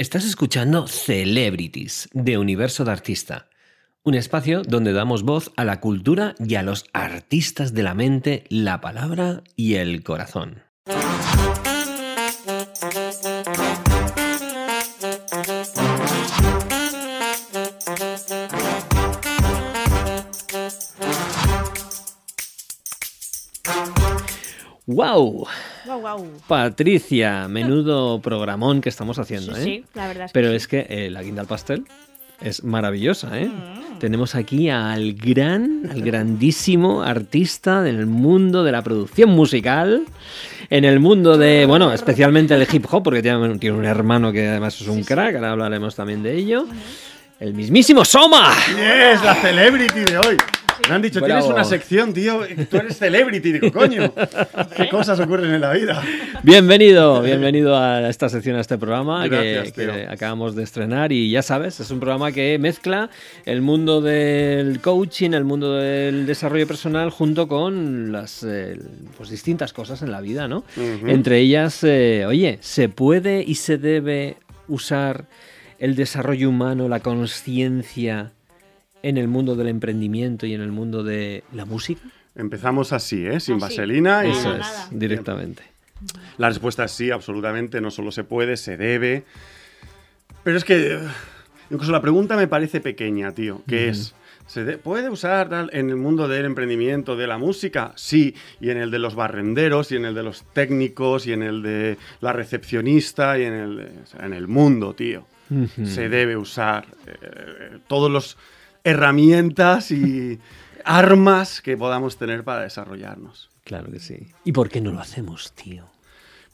Estás escuchando Celebrities de Universo de Artista, un espacio donde damos voz a la cultura y a los artistas de la mente, la palabra y el corazón. ¡Wow! Wow, wow. Patricia, menudo programón que estamos haciendo, Sí, ¿eh? sí, la verdad es Pero que es que eh, la guinda al pastel es maravillosa, ¿eh? Mm. Tenemos aquí al gran, al grandísimo artista del mundo de la producción musical, en el mundo de, bueno, especialmente el hip hop, porque tiene, tiene un hermano que además es un Sí, sí. crack, ahora hablaremos también de ello. El mismísimo Soma. Yes, la celebrity de hoy. Me han dicho, tienes una sección, tío. Tú eres celebrity. Digo, coño, qué cosas ocurren en la vida. Bienvenido, bienvenido a esta sección, a este programa Gracias, que, acabamos de estrenar y ya sabes, es un programa que mezcla el mundo del coaching, el mundo del desarrollo personal junto con las eh, pues, distintas cosas en la vida, ¿no? Entre ellas, eh, oye, ¿se puede y se debe usar el desarrollo humano, la conciencia en el mundo del emprendimiento y en el mundo de la música? Empezamos así, ¿eh? Sin Así. vaselina. Y... Eso es, directamente. La respuesta es sí, absolutamente. No solo se puede, se debe. Pero es que. eh, Incluso la pregunta me parece pequeña, tío. ¿Qué es? ¿Se de- puede usar en el mundo del emprendimiento, de la música? Sí. Y en el de los barrenderos, y en el de los técnicos, y en el de la recepcionista, y en el, de- o sea, en el mundo, tío. Se debe usar eh, todos los herramientas y armas que podamos tener para desarrollarnos. Claro que sí. ¿Y por qué no lo hacemos, tío?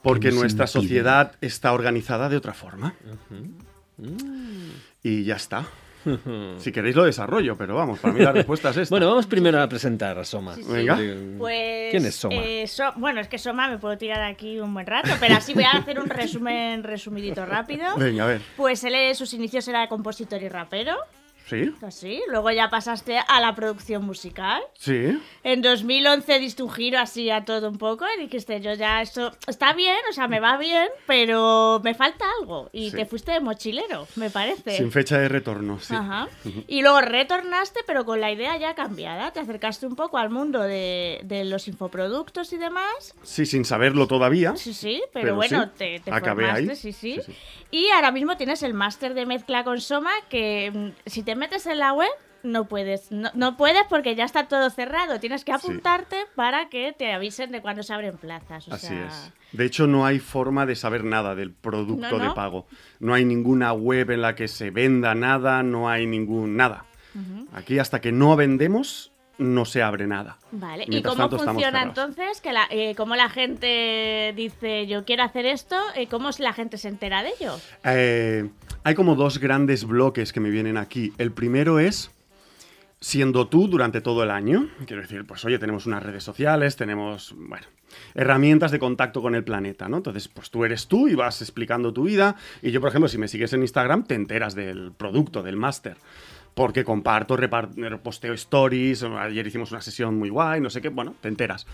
Porque nuestra impide? sociedad está organizada de otra forma. Y ya está. Si queréis lo desarrollo, pero vamos, para mí la respuesta es esta. Bueno, vamos primero a presentar a Soma. Sí, sí. Venga. Pues, ¿Quién es Soma? eh, So- bueno, es que Soma me puedo tirar aquí un buen rato, pero así voy a hacer un resumen resumidito rápido. Venga, a ver. Pues él, eh, sus inicios era compositor y rapero, ¿Sí? así. Luego ya pasaste a la producción musical. Sí. En 2011 diste un giro así a todo un poco y dijiste, yo ya esto está bien, o sea, me va bien, pero me falta algo. Y Sí. te fuiste de mochilero, me parece. Sin fecha de retorno, sí. Ajá. Y luego retornaste, pero con la idea ya cambiada. Te acercaste un poco al mundo de, de los infoproductos y demás. Sí, sin saberlo todavía. Sí, sí, pero, Pero bueno, sí, te, te acabé formaste, ahí. sí, sí, Sí, sí. Y ahora mismo tienes el máster de mezcla con Soma que mm, si te metes en la web no puedes, no, no puedes porque ya está todo cerrado. Tienes que apuntarte para que te avisen de cuando se abren plazas. O Así sea, es. De hecho, no hay forma de saber nada del producto No, no. de pago. No hay ninguna web en la que se venda nada, no hay ningún nada. Aquí hasta que no vendemos, no se abre nada. Vale, ¿y cómo tanto, funciona entonces? Que la, eh, ¿Cómo la gente dice yo quiero hacer esto? Eh, ¿Cómo la gente se entera de ello? Eh, hay como dos grandes bloques que me vienen aquí. El primero es siendo tú durante todo el año. Quiero decir, pues oye, tenemos unas redes sociales, tenemos, bueno, herramientas de contacto con el planeta, ¿no? Entonces, pues tú eres tú y vas explicando tu vida. Y yo, por ejemplo, si me sigues en Instagram, te enteras del producto, del máster. Porque comparto, posteo stories, ayer hicimos una sesión muy guay, no sé qué, bueno, te enteras.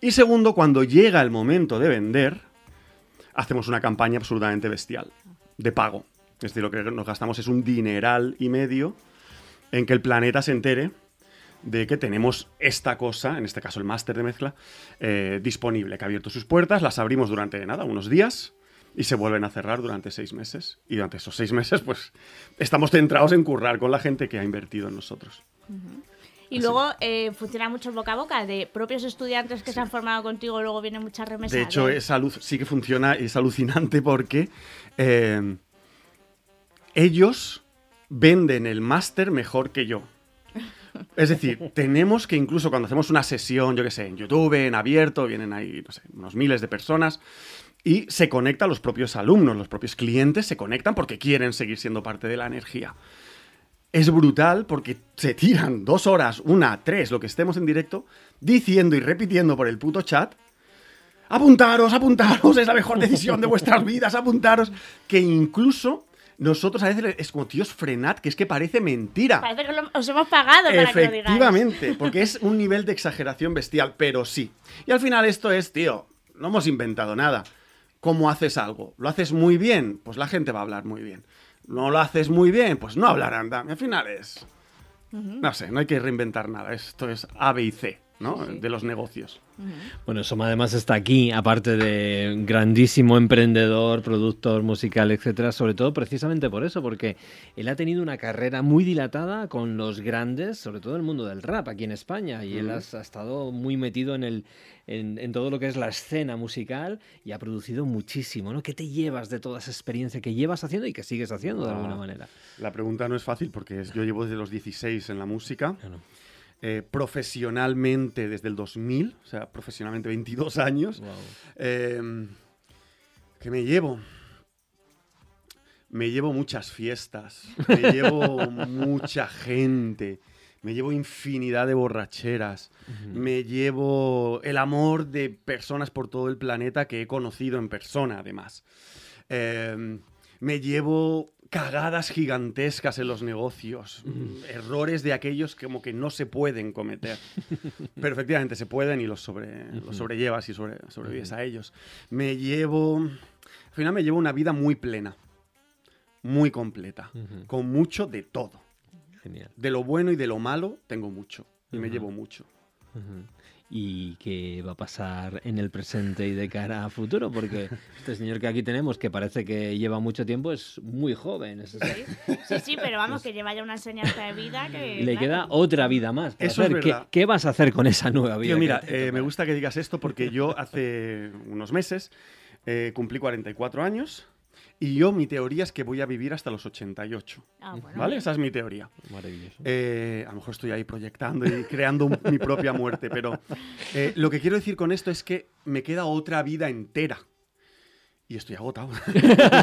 Y segundo, cuando llega el momento de vender, hacemos una campaña absolutamente bestial, de pago. Es decir, lo que nos gastamos es un dineral y medio en que el planeta se entere de que tenemos esta cosa, en este caso el máster de mezcla, eh, disponible, que ha abierto sus puertas, las abrimos durante nada, unos días, y se vuelven a cerrar durante seis meses. Y durante esos seis meses, pues, estamos centrados en currar con la gente que ha invertido en nosotros. Y Así. luego eh, funciona mucho el boca a boca de propios estudiantes que se han formado contigo, luego vienen muchas remesas. De hecho, de- es alu- sí que funciona, es alucinante porque eh, ellos venden el máster mejor que yo. Es decir, tenemos que incluso cuando hacemos una sesión, yo qué sé, en YouTube, en abierto, vienen ahí, no sé, unos miles de personas, y se conectan los propios alumnos, los propios clientes se conectan porque quieren seguir siendo parte de la energía. Es brutal porque se tiran dos horas, una, tres, lo que estemos en directo, diciendo y repitiendo por el puto chat apuntaros, apuntaros, es la mejor decisión de vuestras vidas, apuntaros. Que incluso nosotros a veces es como, tíos, frenad, que es que parece mentira. Parece que lo- os hemos pagado para que lo digáis. Efectivamente, porque es un nivel de exageración bestial, pero sí. Y al final esto es, tío, no hemos inventado nada. cómo haces algo. Lo haces muy bien, pues la gente va a hablar muy bien. No lo haces muy bien, pues no hablarán. Al final es... No sé, no hay que reinventar nada. Esto es A, B y C, ¿no? De los negocios. Bueno, Soma además está aquí, aparte de grandísimo emprendedor, productor musical, etcétera, sobre todo precisamente por eso, porque él ha tenido una carrera muy dilatada con los grandes, sobre todo en el mundo del rap aquí en España, y él ha, ha, estado muy metido en, el, en, en, todo lo que es la escena musical y ha producido muchísimo, ¿no? ¿Qué te llevas de toda esa experiencia que llevas haciendo y que sigues haciendo de alguna manera? La pregunta no es fácil porque yo llevo desde los 16 en la música. Claro. Eh, profesionalmente desde el 2000, o sea, profesionalmente 22 años. Wow. Eh, ¿Qué me llevo? Me llevo muchas fiestas, me llevo mucha gente, me llevo infinidad de borracheras, uh -huh. me llevo el amor de personas por todo el planeta que he conocido en persona, además. Eh, me llevo cagadas gigantescas en los negocios, errores de aquellos que como que no se pueden cometer. Pero efectivamente se pueden y los, sobre, los sobrellevas y sobre, sobrevives a ellos. Me llevo, al final me llevo una vida muy plena, muy completa, con mucho de todo. Genial. De lo bueno y de lo malo tengo mucho y me llevo mucho. Y qué va a pasar en el presente y de cara a futuro, porque este señor que aquí tenemos, que parece que lleva mucho tiempo, es muy joven. Es sí, sí, sí, pero vamos, que lleva ya una enseñanza de vida que... Y le claro. queda otra vida más. para Eso hacer. es ¿Qué, verdad. qué vas a hacer con esa nueva vida? Tío, mira, eh, me gusta que digas esto porque yo hace unos meses eh, cumplí 44 años y yo mi teoría es que voy a vivir hasta los 88. Ah, bueno. ¿Vale? Esa es mi teoría. Maravilloso. Eh, a lo mejor estoy ahí proyectando y creando mi propia muerte, pero eh, lo que quiero decir con esto es que me queda otra vida entera. Y estoy agotado.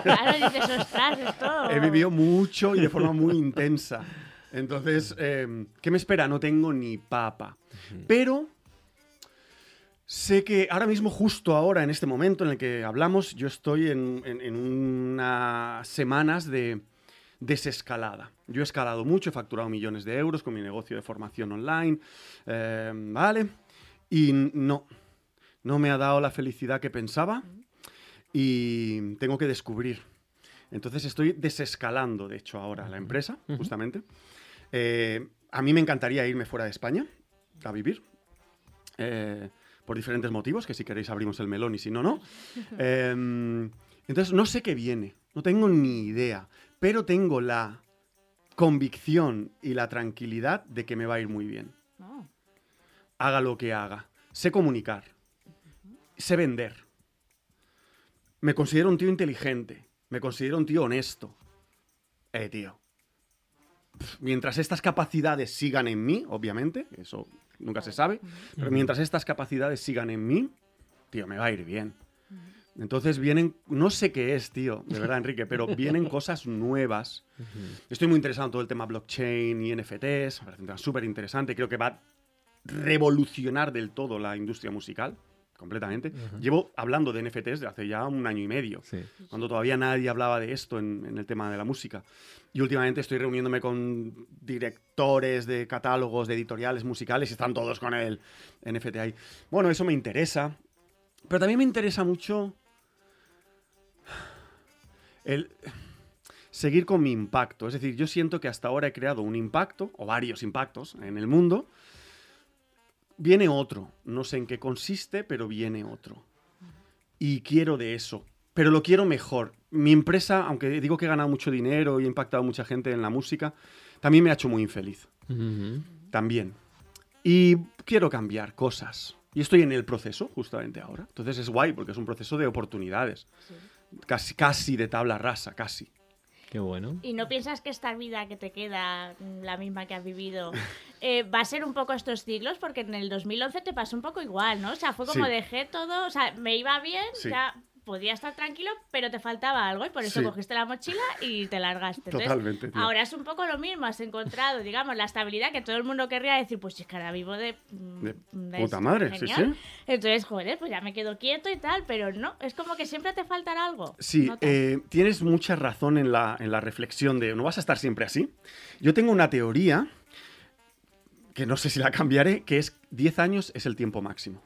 Claro, dices, ostras, esto... He vivido mucho y de forma muy intensa. Entonces, eh, ¿qué me espera? No tengo ni papa. Pero sé que ahora mismo, justo ahora, en este momento en el que hablamos, yo estoy en, en- en unas semanas de desescalada. Yo he escalado mucho, he facturado millones de euros con mi negocio de formación online, eh, ¿vale? Y no, no me ha dado la felicidad que pensaba y tengo que descubrir. Entonces estoy desescalando, de hecho, ahora la empresa, justamente. Eh, a mí me encantaría irme fuera de España a vivir, eh, por diferentes motivos, que si queréis abrimos el melón y si no, no. Eh, entonces no sé qué viene, no tengo ni idea, pero tengo la convicción y la tranquilidad de que me va a ir muy bien. No. Haga lo que haga. Sé comunicar. Sé vender. Me considero un tío inteligente. Me considero un tío honesto. Eh, tío. Mientras estas capacidades sigan en mí, obviamente, eso nunca se sabe, pero mientras estas capacidades sigan en mí, tío, me va a ir bien. Entonces vienen, no sé qué es, tío, de verdad, Enrique, pero vienen cosas nuevas. Estoy muy interesado en todo el tema blockchain y NFTs, me parece un tema súper interesante, creo que va a revolucionar del todo la industria musical, completamente. Llevo hablando de NFTs desde hace ya un año y medio, Sí. cuando todavía nadie hablaba de esto en, en el tema de la música. Y últimamente estoy reuniéndome con directores de catálogos, de editoriales musicales, y están todos con el NFT ahí. Bueno, eso me interesa, pero también me interesa mucho el seguir con mi impacto. Es decir, yo siento que hasta ahora he creado un impacto, o varios impactos, en el mundo. Viene otro. No sé en qué consiste, pero viene otro. Y quiero de eso. Pero lo quiero mejor. Mi empresa, aunque digo que he ganado mucho dinero y he impactado a mucha gente en la música, también me ha hecho muy infeliz. También. Y quiero cambiar cosas. Y estoy en el proceso, justamente ahora. Entonces es guay, porque es un proceso de oportunidades. Casi, casi de tabla rasa, casi. Qué bueno. ¿Y no piensas que esta vida que te queda, mm, la misma que has vivido, eh, va a ser un poco estos ciclos? Porque en el 2011 te pasó un poco igual, ¿no? O sea, fue como Sí. dejé todo, o sea, me iba bien, Sí. ya podía estar tranquilo, pero te faltaba algo y por eso Sí. cogiste la mochila y te largaste. Entonces, Totalmente, tío. Ahora es un poco lo mismo, has encontrado, digamos, la estabilidad que todo el mundo querría decir, pues si es que ahora vivo de... mm, De de puta madre, sí, genial". sí. Entonces, joder, pues ya me quedo quieto y tal, pero no, es como que siempre te faltará algo. Sí, eh, tienes mucha razón en la, en la reflexión de no vas a estar siempre así. Yo tengo una teoría, que no sé si la cambiaré, que es 10 años es el tiempo máximo.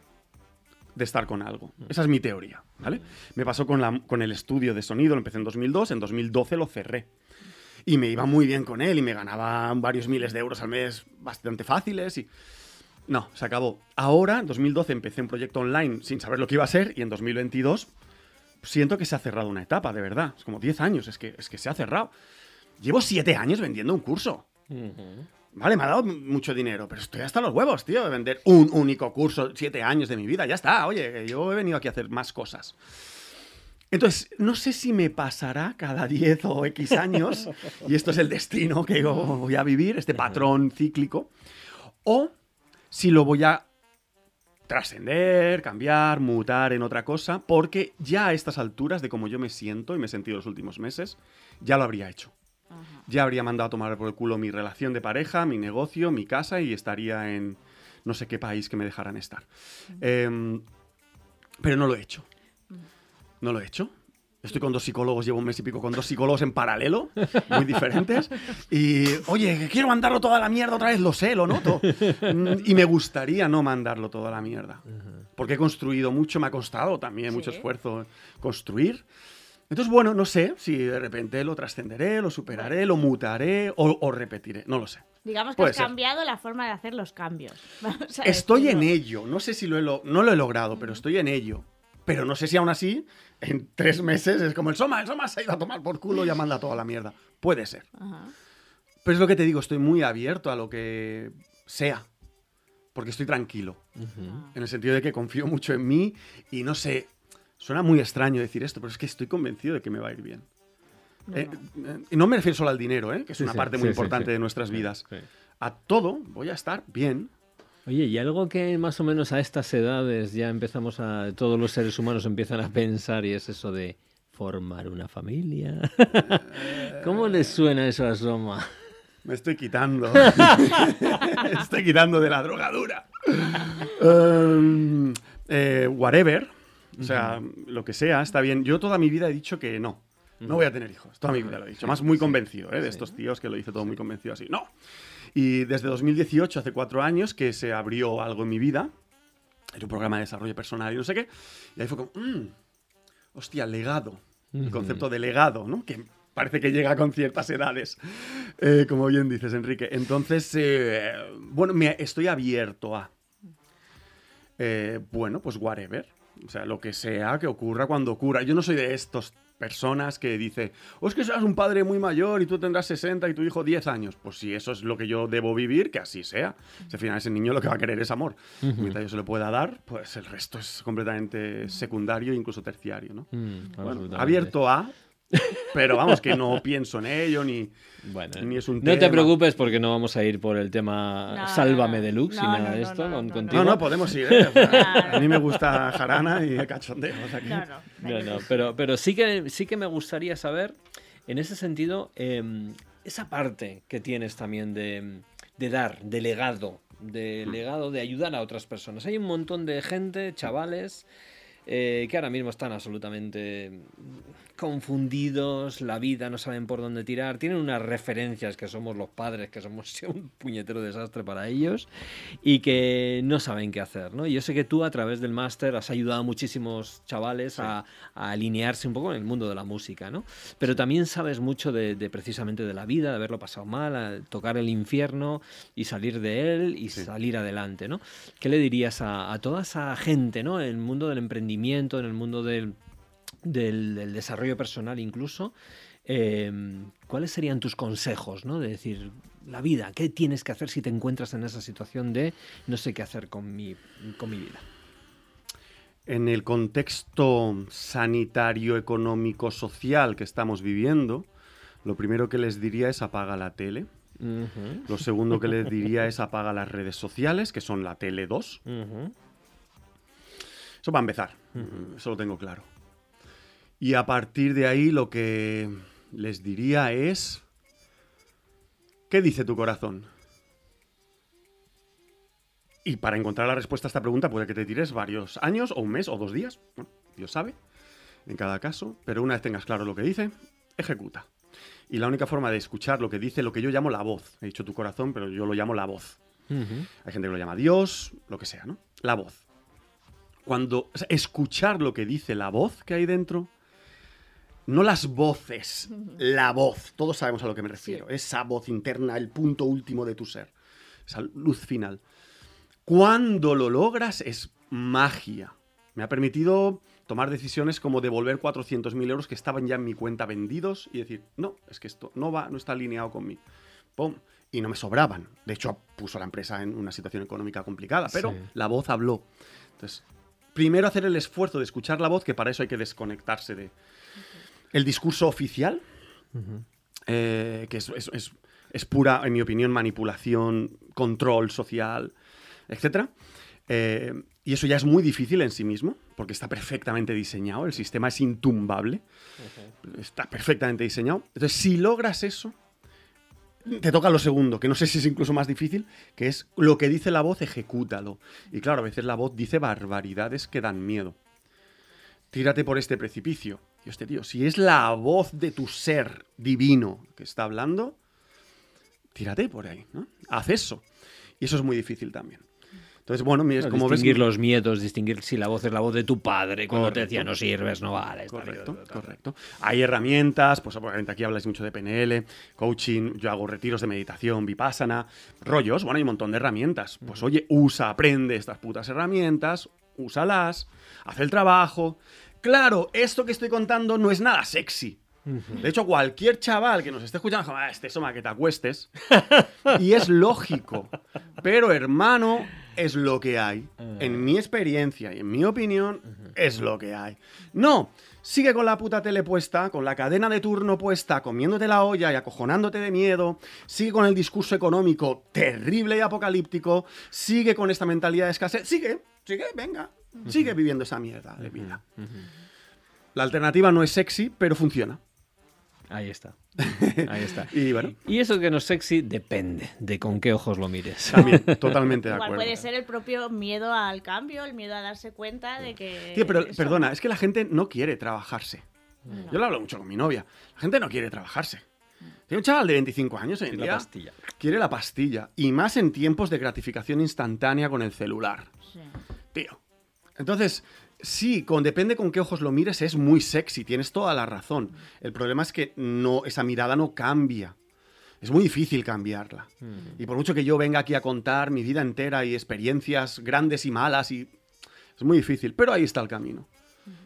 De estar con algo. Esa es mi teoría, ¿vale? Me pasó con, la- con el estudio de sonido, lo empecé en 2002, en 2012 lo cerré. Y me iba muy bien con él y me ganaba varios miles de euros al mes bastante fáciles y... No, se acabó. Ahora, en 2012, empecé un proyecto online sin saber lo que iba a ser y en 2022 siento que se ha cerrado una etapa, de verdad. Es como 10 años, es que, es que se ha cerrado. Llevo 7 años vendiendo un curso. Vale, me ha dado mucho dinero, pero estoy hasta los huevos, tío, de vender un único curso, 7 años de mi vida. Ya está, oye, yo he venido aquí a hacer más cosas. Entonces, no sé si me pasará cada 10 o X años, y esto es el destino que yo voy a vivir, este patrón cíclico, o si lo voy a trascender, cambiar, mutar en otra cosa, porque ya a estas alturas de cómo yo me siento y me he sentido los últimos meses, ya lo habría hecho. Ya habría mandado a tomar por el culo mi relación de pareja, mi negocio, mi casa y estaría en no sé qué país que me dejaran estar. Em, pero no lo he hecho. No lo he hecho. Estoy con dos psicólogos, llevo un mes y pico con dos psicólogos en paralelo, muy diferentes. Y, oye, quiero mandarlo toda la mierda otra vez, lo sé, lo noto. Mm, Y me gustaría no mandarlo toda la mierda. Porque he construido mucho, me ha costado también mucho esfuerzo construir. Entonces, bueno, no sé si de repente lo trascenderé, lo superaré, lo mutaré o, o repetiré. No lo sé. Digamos que Puede has ser. cambiado la forma de hacer los cambios. Vamos a Estoy en ello. No sé si lo he lo- no lo he logrado, pero estoy en ello. Pero no sé si aún así, en tres meses, es como el Soma, el Soma se ha ido a tomar por culo y ya manda toda la mierda. Puede ser. Ajá. Pero es lo que te digo, estoy muy abierto a lo que sea. Porque estoy tranquilo. En el sentido de que confío mucho en mí y no sé. Suena muy extraño decir esto, pero es que estoy convencido de que me va a ir bien. Eh, eh, y no me refiero solo al dinero, ¿eh? que es Sí, una sí, parte sí, muy sí, importante sí. de nuestras Sí, vidas. sí. A todo voy a estar bien. Oye, y algo que más o menos a estas edades ya empezamos a. Todos los seres humanos empiezan a pensar y es eso de formar una familia. ¿Cómo les suena eso a Soma? Me estoy quitando. Me estoy quitando de la drogadura. Um, eh, whatever. O sea, lo que sea, está bien. Yo toda mi vida he dicho que no. No voy a tener hijos. Toda mi vida lo he dicho. Más muy convencido, ¿eh? De estos tíos que lo dice todo muy convencido así. No. Y desde 2018, hace cuatro años, que se abrió algo en mi vida. Era un programa de desarrollo personal y no sé qué. Y ahí fue como, "Mm, hostia, legado. El concepto de legado, ¿no? Que parece que llega con ciertas edades, eh, como bien dices, Enrique. Entonces, eh, bueno, me, estoy abierto a... eh, bueno, pues whatever. O sea, lo que sea que ocurra cuando ocurra. Yo no soy de estas personas que dice, o es que seas un padre muy mayor y tú tendrás 60 y tu hijo 10 años. Pues si eso es lo que yo debo vivir, que así sea. Si al final ese niño lo que va a querer es amor. Mientras yo se lo pueda dar, pues el resto es completamente secundario e incluso terciario, ¿no? Mm, Bueno, abierto a, pero vamos, que no pienso en ello ni... Bueno, Ni es un no te tema. preocupes porque no vamos a ir por el tema No, Sálvame no, Deluxe y nada no, de esto no, no, contigo. No, no, podemos ir. ¿eh? A mí me gusta jarana y cachondeo. o sea que- No, no, pero, pero sí, que, sí que me gustaría saber, en ese sentido, eh, esa parte que tienes también de, de dar, de legado, de legado, de ayudar a otras personas. Hay un montón de gente, chavales, eh, que ahora mismo están absolutamente confundidos, la vida, no saben por dónde tirar, tienen unas referencias que somos los padres, que somos un puñetero desastre para ellos y que no saben qué hacer, ¿no? Yo sé que tú a través del máster has ayudado a muchísimos chavales a, a alinearse un poco en el mundo de la música, ¿no? Pero también sabes mucho de, de precisamente de la vida, de haberlo pasado mal, a tocar el infierno y salir de él y Sí. salir adelante, ¿no? ¿Qué le dirías a, a toda esa gente, ¿no? En el mundo del emprendimiento, en el mundo del, del, del desarrollo personal incluso, eh, ¿cuáles serían tus consejos, ¿no? De decir, la vida, ¿qué tienes que hacer si te encuentras en esa situación de no sé qué hacer con mi, con mi vida? En el contexto sanitario, económico, social que estamos viviendo, lo primero que les diría es apaga la tele. Lo segundo que les diría es apaga las redes sociales, que son la tele 2. ujú, Eso va a empezar, eso lo tengo claro. Y a partir de ahí lo que les diría es, ¿qué dice tu corazón? Y para encontrar la respuesta a esta pregunta puede que te tires varios años o un mes o dos días, bueno, Dios sabe, en cada caso, pero una vez tengas claro lo que dice, ejecuta. Y la única forma de escuchar lo que dice, lo que yo llamo la voz, he dicho tu corazón, pero yo lo llamo la voz. Hay gente que lo llama Dios, lo que sea, ¿no? La voz. Cuando o sea, escuchar lo que dice la voz que hay dentro, no las voces, la voz, todos sabemos a lo que me refiero, esa voz interna, el punto último de tu ser, esa luz final. Cuando lo logras es magia. Me ha permitido tomar decisiones como devolver 400.000 euros que estaban ya en mi cuenta vendidos y decir, no, es que esto no va, no está alineado conmigo. ¡Pum! Y no me sobraban. De hecho, puso a la empresa en una situación económica complicada, pero Sí. la voz habló. Entonces, primero hacer el esfuerzo de escuchar la voz, que para eso hay que desconectarse de el discurso oficial, eh, que es, es- es- es pura, en mi opinión, manipulación, control social, etc. Eh, y eso ya es muy difícil en sí mismo, porque está perfectamente diseñado, el sistema es intumbable, está perfectamente diseñado. Entonces, si logras eso, te toca lo segundo, que no sé si es incluso más difícil, que es lo que dice la voz, ejecútalo. Y claro, a veces la voz dice barbaridades que dan miedo. Tírate por este precipicio. Y hostia, tío, si es la voz de tu ser divino que está hablando, tírate por ahí, ¿no? Haz eso. Y eso es muy difícil también. Entonces, bueno, mira, como ves... distinguir los miedos, distinguir si la voz es la voz de tu padre cuando te Correcto. decía no sirves, no vale. está Correcto, bien". correcto. Hay herramientas, pues obviamente aquí habláis mucho de PNL, coaching, yo hago retiros de meditación, vipassana, rollos, bueno, hay un montón de herramientas. Pues oye, usa, aprende estas putas herramientas, úsalas, haz el trabajo. Claro, esto que estoy contando no es nada sexy. De hecho, cualquier chaval que nos esté escuchando, "Ah, este soma que te acuestes. y es lógico. Pero, hermano, es lo que hay. En mi experiencia y en mi opinión, es lo que hay. No, sigue con la puta tele puesta, con la cadena de turno puesta, comiéndote la olla y acojonándote de miedo. Sigue con el discurso económico terrible y apocalíptico. Sigue con esta mentalidad de escasez. Sigue, sigue, venga. Sigue viviendo esa mierda de vida. La alternativa no es sexy, pero funciona. Ahí está. Ahí está. Y bueno, Y eso que no es sexy depende de con qué ojos lo mires. también, totalmente de Igual acuerdo. puede ser el propio miedo al cambio, el miedo a darse cuenta de que. Tío, pero eso- perdona, es que la gente no quiere trabajarse. No. Yo lo hablo mucho con mi novia. La gente no quiere trabajarse. Tiene un chaval de 25 años hoy en La día. pastilla. Quiere la pastilla. Y más en tiempos de gratificación instantánea con el celular. Sí. Tío. Entonces, sí, con, depende con qué ojos lo mires, es muy sexy. Tienes toda la razón. El problema es que no, esa mirada no cambia. Es muy difícil cambiarla. Y por mucho que yo venga aquí a contar mi vida entera y experiencias grandes y malas, y es muy difícil. Pero ahí está el camino.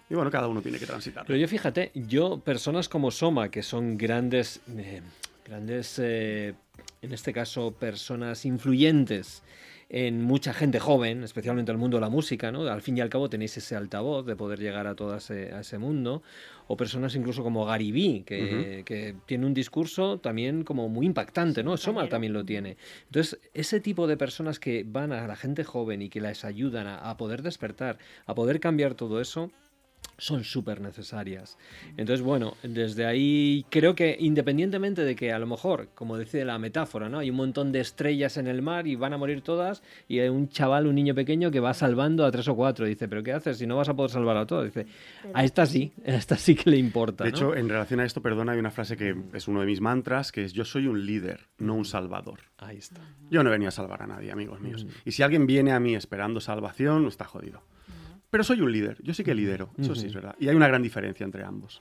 Y bueno, cada uno tiene que transitarlo. Pero yo fíjate, yo, personas como Soma, que son grandes, eh, grandes, eh, en este caso, personas influyentes en mucha gente joven, especialmente en el mundo de la música, ¿no? Al fin y al cabo tenéis ese altavoz de poder llegar a todo ese, a ese mundo. O personas incluso como Gary Vee, que, que tiene un discurso también como muy impactante, ¿no? Soma también lo tiene. Entonces, ese tipo de personas que van a la gente joven y que les ayudan a, a poder despertar, a poder cambiar todo eso, son súper necesarias. Entonces, bueno, desde ahí creo que independientemente de que a lo mejor, como dice la metáfora, ¿no? Hay un montón de estrellas en el mar y van a morir todas y hay un chaval, un niño pequeño que va salvando a tres o cuatro. Dice, ¿pero qué haces si no vas a poder salvar a todos? Dice, a esta sí, a esta sí que le importa. De ¿no? hecho, en relación a esto, perdona, hay una frase que es uno de mis mantras, que es yo soy un líder, no un salvador. Ahí está. Yo no he venido a salvar a nadie, amigos míos. Y si alguien viene a mí esperando salvación, está jodido. Pero soy un líder, yo sí que lidero, eso sí es verdad. Y hay una gran diferencia entre ambos.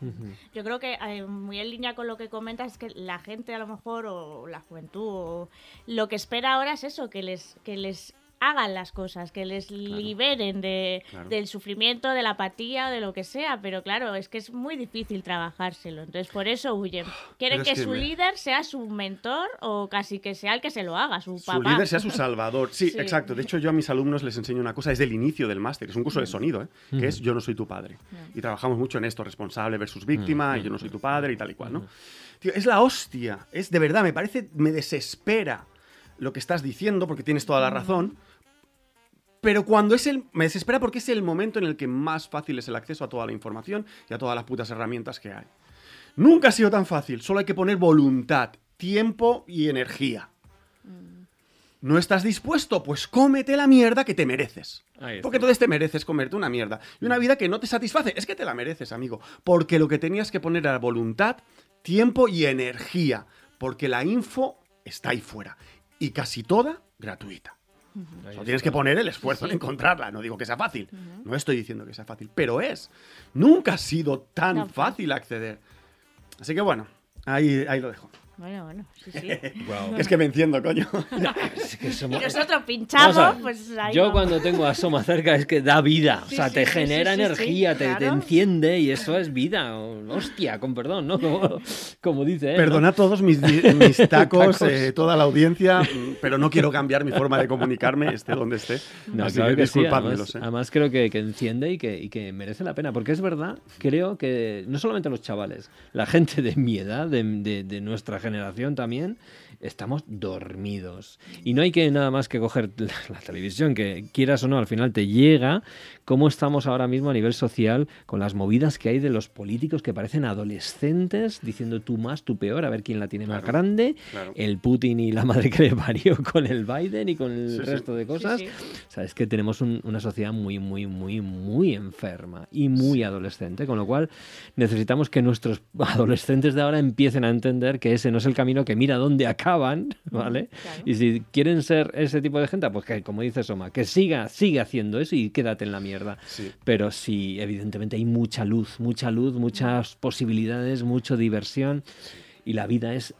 Yo creo que eh, muy en línea con lo que comentas es que la gente a lo mejor o la juventud o lo que espera ahora es eso, que les que les hagan las cosas, que les liberen de, Claro. del sufrimiento, de la apatía o de lo que sea, pero claro, es que es muy difícil trabajárselo, entonces por eso huyen. Quieren Pero es que, que su me- líder sea su mentor o casi que sea el que se lo haga, su Su papá. líder sea su salvador. Sí, Sí. exacto. De hecho, yo a mis alumnos les enseño una cosa desde el inicio del máster. Es un curso de sonido, ¿eh? que es Yo no soy tu padre. Y trabajamos mucho en esto, responsable versus víctima, y yo no soy tu padre y tal y cual, ¿no? Tío, es la hostia. Es de verdad, me parece, me desespera lo que estás diciendo, porque tienes toda la razón. Pero cuando es el. Me desespera porque es el momento en el que más fácil es el acceso a toda la información y a todas las putas herramientas que hay. Nunca ha sido tan fácil, solo hay que poner voluntad, tiempo y energía. ¿No estás dispuesto? Pues cómete la mierda que te mereces. Porque entonces te mereces comerte una mierda. Y una vida que no te satisface. Es que te la mereces, amigo. Porque lo que tenías que poner era voluntad, tiempo y energía. Porque la info está ahí fuera. Y casi toda gratuita. Solo tienes que poner el esfuerzo en encontrarla. No digo que sea fácil. No estoy diciendo que sea fácil, pero es. Nunca ha sido tan Tan fácil acceder. Así que bueno, ahí, ahí lo dejo. Bueno, bueno, sí, sí. Guau. Es que me enciendo, coño. Es que somos- Y nosotros Vamos a pinchamos, ver, pues ahí Yo vamos. cuando tengo a Soma cerca es que da vida, Sí, o sea, sí, te sí, genera energía, sí, te, te claro. enciende y eso es vida. Hostia, con perdón, ¿no? Como, como dice él. ¿no? Perdona a todos mis, mis tacos, Tacos. eh, toda la audiencia, pero no quiero cambiar mi forma de comunicarme, esté donde esté. No, Así claro que que además, eh. además creo que, que enciende y que, y que merece la pena, porque es verdad, creo que no solamente los chavales, la gente de mi edad, de, de- de nuestra generación también, estamos dormidos. Y no hay que nada más que coger la, televisión, que quieras o no, al final te llega cómo estamos ahora mismo a nivel social con las movidas que hay de los políticos que parecen adolescentes diciendo tú más, tú peor, a ver quién la tiene más Claro, grande, claro. el Putin y la madre que le parió con el Biden y con el Sí, sí. resto de cosas. sí. O sea, es que tenemos un- una sociedad muy, muy, muy, muy enferma y muy adolescente, con lo cual necesitamos que nuestros adolescentes de ahora empiecen a entender que ese no es el camino, que mira dónde acaban, ¿vale? claro. Y si quieren ser ese tipo de gente, pues que, como dice Soma, que siga, sigue haciendo eso y quédate en la mierda. Sí. Pero sí, evidentemente hay mucha luz, mucha luz, muchas posibilidades, mucha diversión y la vida es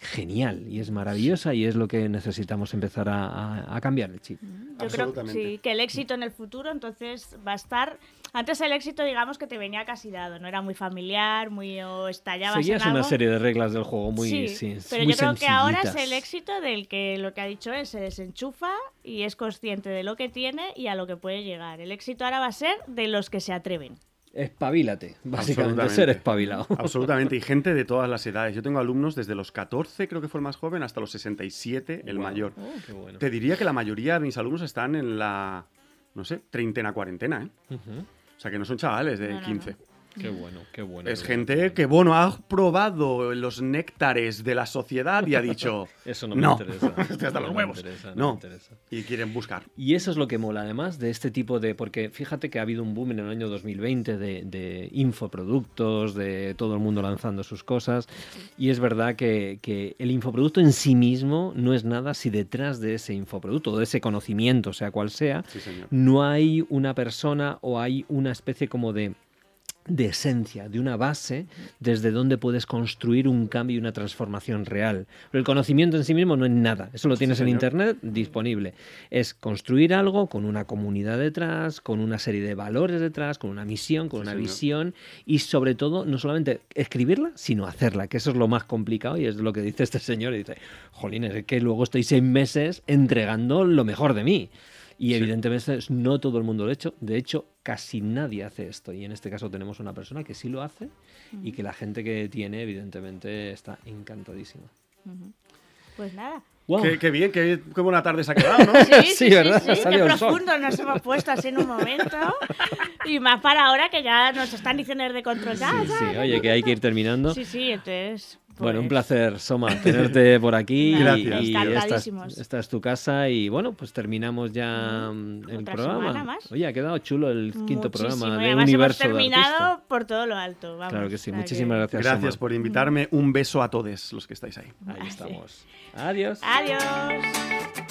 genial y es maravillosa y es lo que necesitamos empezar a, a- a cambiar el chip. Yo creo sí, que el éxito en el futuro entonces va a estar... Antes el éxito digamos que te venía casi dado, no era muy familiar, muy o estallabas Seguías en una algo. serie de reglas del juego muy, sí, sí, pero muy yo creo que ahora es el éxito del que lo que ha dicho él se desenchufa y es consciente de lo que tiene y a lo que puede llegar. El éxito ahora va a ser de los que se atreven. Espabilate, básicamente, Absolutamente. ser espabilado. Absolutamente, y gente de todas las edades. Yo tengo alumnos desde los 14, creo que fue el más joven, hasta los 67, el Guau. mayor. Oh, qué bueno. Te diría que la mayoría de mis alumnos están en la, no sé, treintena, cuarentena, ¿eh? Ujú. O sea, que no son chavales de No, no, 15. Qué bueno, qué bueno. Es qué gente bueno. que, bueno, ha probado los néctares de la sociedad y ha dicho, Eso no me no, interesa. hasta los No me huevos. interesa, no No, me interesa. y quieren buscar. Y eso es lo que mola, además de este tipo de. Porque fíjate que ha habido un boom en el año 2020 de, de infoproductos, de todo el mundo lanzando sus cosas. Y es verdad que, que el infoproducto en sí mismo no es nada si detrás de ese infoproducto, de ese conocimiento, sea cual sea, Sí, no hay una persona o hay una especie como de de esencia, de una base desde donde puedes construir un cambio y una transformación real. Pero el conocimiento en sí mismo no es nada, eso lo tienes en. Internet disponible. Es construir algo con una comunidad detrás, con una serie de valores detrás, con una misión, con Sí, una señor. visión y sobre todo no solamente escribirla, sino hacerla, que eso es lo más complicado y es lo que dice este señor. Y dice, jolines, es que luego estoy seis meses entregando lo mejor de mí. Y Sí. evidentemente no todo el mundo lo ha hecho. De hecho, casi nadie hace esto. Y en este caso tenemos una persona que sí lo hace y que la gente que tiene, evidentemente, está encantadísima. Pues nada. ¡Guau! Qué, qué bien, qué, qué buena tarde se ha quedado, ¿no? Sí, sí, Sí, sí, ¿verdad? sí, Ha salido qué el sol. profundo nos hemos puesto así en un momento. Y más para ahora que ya nos están diciendo de control. Ya, Sí, ya, sí, oye, que hay que ir terminando. Sí, sí, entonces. Bueno, un pues, placer, Soma, tenerte por aquí. Gracias. Y esta, es- esta es tu casa y bueno, pues terminamos ya mm, el Otra programa. más. Oye, ha quedado chulo el quinto muchísimo. programa Y de Universo hemos de terminado Artista. por todo lo alto. vamos. Claro que sí, muchísimas gracias. Gracias Soma. por invitarme. Un beso a todos los que estáis ahí. Ahí Ah, estamos. Adiós. Adiós.